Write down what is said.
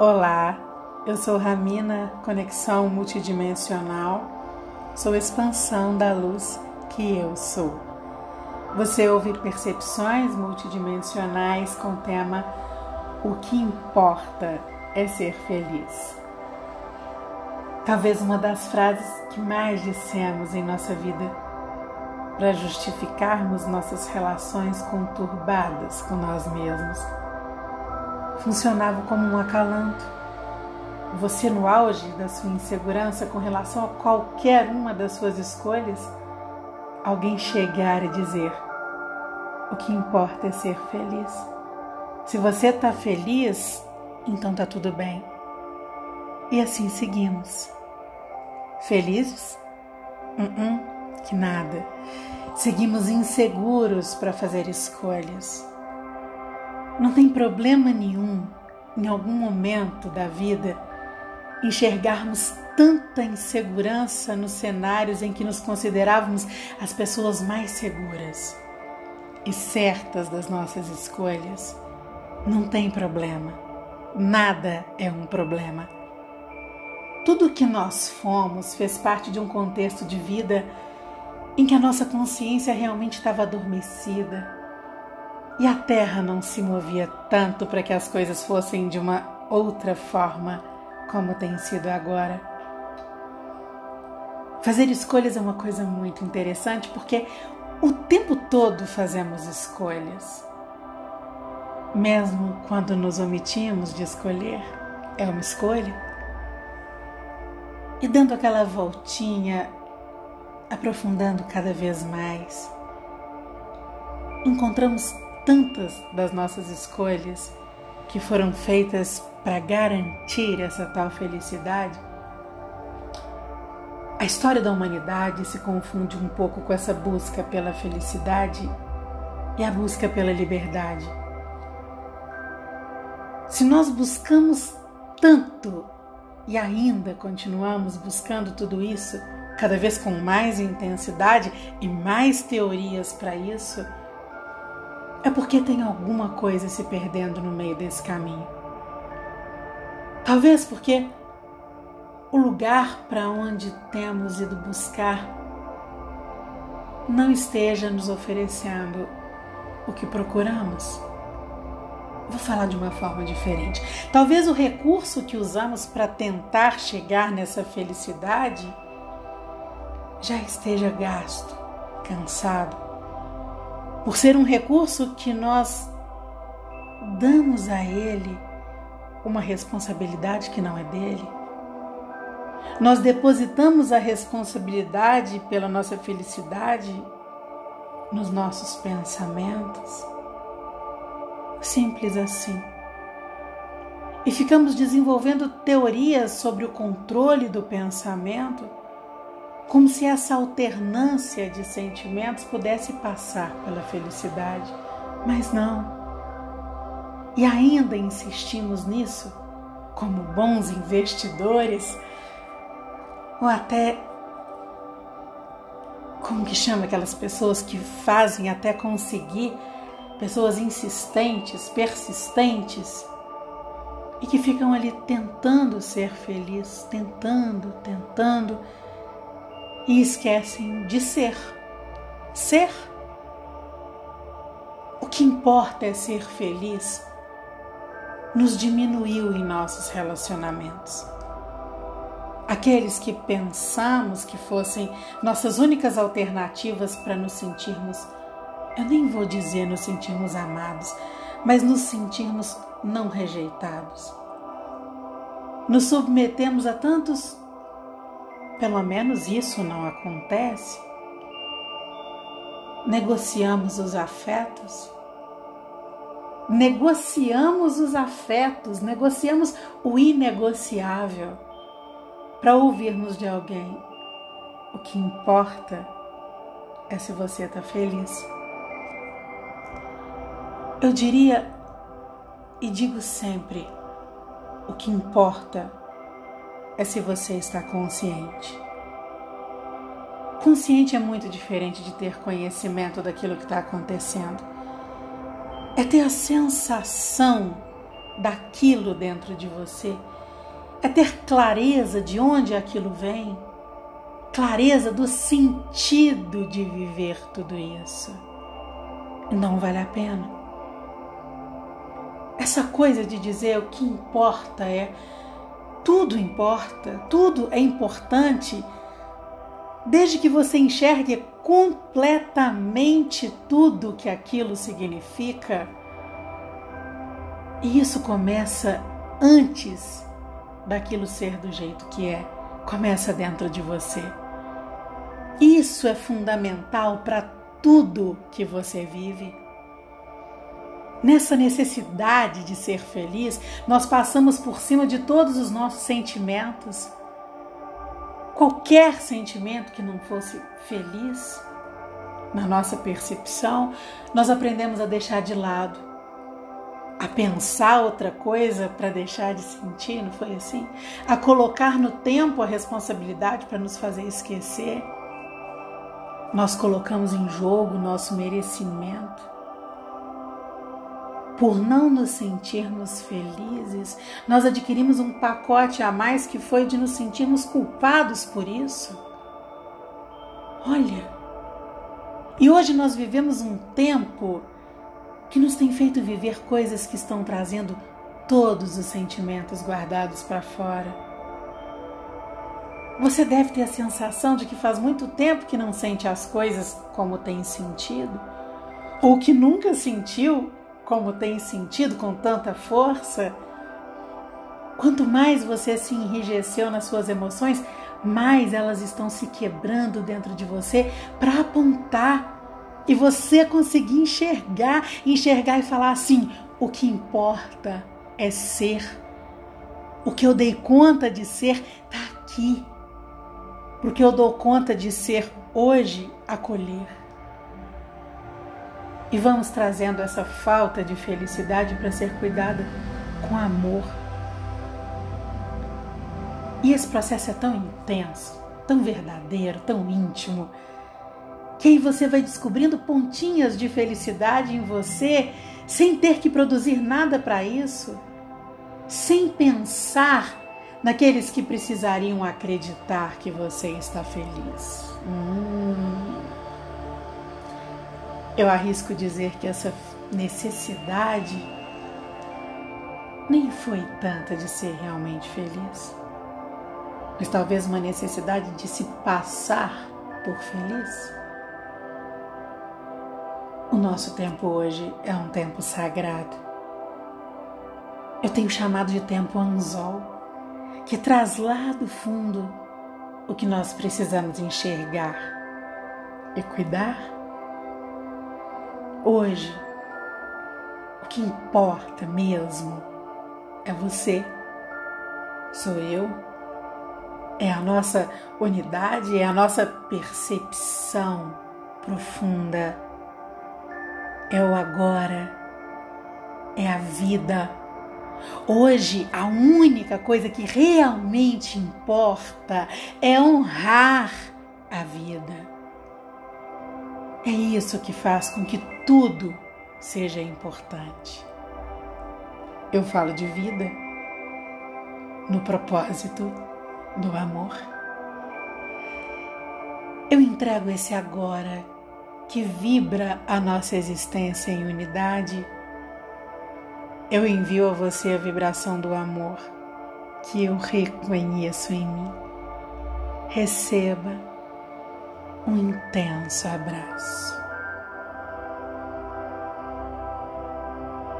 Olá, eu sou Ramina, conexão multidimensional, sou expansão da luz que eu sou. Você ouve percepções multidimensionais com o tema O que importa é ser feliz. Talvez uma das frases que mais dissemos em nossa vida para justificarmos nossas relações conturbadas com nós mesmos funcionava como um acalanto. Você, no auge da sua insegurança com relação a qualquer uma das suas escolhas, alguém chegar e dizer: O que importa é ser feliz. Se você está feliz, então está tudo bem. E assim seguimos. Felizes? Uh -uh, que nada. Seguimos inseguros para fazer escolhas. Não tem problema nenhum, em algum momento da vida, enxergarmos tanta insegurança nos cenários em que nos considerávamos as pessoas mais seguras e certas das nossas escolhas. Não tem problema. Nada é um problema. Tudo o que nós fomos fez parte de um contexto de vida em que a nossa consciência realmente estava adormecida e a terra não se movia tanto para que as coisas fossem de uma outra forma como tem sido agora. Fazer escolhas é uma coisa muito interessante porque o tempo todo fazemos escolhas. Mesmo quando nos omitimos de escolher, é uma escolha. E dando aquela voltinha, aprofundando cada vez mais, encontramos tantas das nossas escolhas que foram feitas para garantir essa tal felicidade? A história da humanidade se confunde um pouco com essa busca pela felicidade e a busca pela liberdade. Se nós buscamos tanto e ainda continuamos buscando tudo isso, cada vez com mais intensidade e mais teorias para isso, é porque tem alguma coisa se perdendo no meio desse caminho. Talvez porque o lugar para onde temos ido buscar não esteja nos oferecendo o que procuramos. Vou falar de uma forma diferente. Talvez o recurso que usamos para tentar chegar nessa felicidade já esteja gasto, cansado por ser um recurso que nós damos a ele uma responsabilidade que não é dele. Nós depositamos a responsabilidade pela nossa felicidade nos nossos pensamentos. Simples assim. E ficamos desenvolvendo teorias sobre o controle do pensamento como se essa alternância de sentimentos pudesse passar pela felicidade, mas não. E ainda insistimos nisso, como bons investidores, ou até como que chama aquelas pessoas que fazem até conseguir, pessoas insistentes, persistentes, e que ficam ali tentando ser feliz, tentando, tentando, e esquecem de ser. Ser. O que importa é ser feliz. Nos diminuiu em nossos relacionamentos. Aqueles que pensamos que fossem nossas únicas alternativas para nos sentirmos, eu nem vou dizer nos sentirmos amados, mas nos sentirmos não rejeitados. Nos submetemos a tantos pelo menos isso não acontece? Negociamos os afetos? Negociamos os afetos, negociamos o inegociável para ouvirmos de alguém. O que importa é se você está feliz. Eu diria e digo sempre: o que importa é se você está consciente. Consciente é muito diferente de ter conhecimento daquilo que está acontecendo. É ter a sensação daquilo dentro de você, é ter clareza de onde aquilo vem, clareza do sentido de viver tudo isso. Não vale a pena. Essa coisa de dizer o que importa é tudo importa, tudo é importante, desde que você enxergue completamente tudo que aquilo significa. E isso começa antes daquilo ser do jeito que é, começa dentro de você. Isso é fundamental para tudo que você vive. Nessa necessidade de ser feliz, nós passamos por cima de todos os nossos sentimentos. Qualquer sentimento que não fosse feliz, na nossa percepção, nós aprendemos a deixar de lado, a pensar outra coisa para deixar de sentir, não foi assim? A colocar no tempo a responsabilidade para nos fazer esquecer. Nós colocamos em jogo nosso merecimento por não nos sentirmos felizes, nós adquirimos um pacote a mais que foi de nos sentirmos culpados por isso. Olha, e hoje nós vivemos um tempo que nos tem feito viver coisas que estão trazendo todos os sentimentos guardados para fora. Você deve ter a sensação de que faz muito tempo que não sente as coisas como tem sentido, ou que nunca sentiu como tem sentido com tanta força, quanto mais você se enrijeceu nas suas emoções, mais elas estão se quebrando dentro de você para apontar e você conseguir enxergar, enxergar e falar assim: o que importa é ser. O que eu dei conta de ser está aqui. Porque eu dou conta de ser hoje, acolher. E vamos trazendo essa falta de felicidade para ser cuidada com amor. E esse processo é tão intenso, tão verdadeiro, tão íntimo, que aí você vai descobrindo pontinhas de felicidade em você sem ter que produzir nada para isso, sem pensar naqueles que precisariam acreditar que você está feliz. Hum. Eu arrisco dizer que essa necessidade nem foi tanta de ser realmente feliz, mas talvez uma necessidade de se passar por feliz. O nosso tempo hoje é um tempo sagrado. Eu tenho chamado de tempo anzol, que traz lá do fundo o que nós precisamos enxergar e cuidar Hoje, o que importa mesmo é você, sou eu, é a nossa unidade, é a nossa percepção profunda, é o agora, é a vida. Hoje, a única coisa que realmente importa é honrar a vida. É isso que faz com que tudo seja importante. Eu falo de vida no propósito do amor. Eu entrego esse agora que vibra a nossa existência em unidade. Eu envio a você a vibração do amor que eu reconheço em mim. Receba um intenso abraço.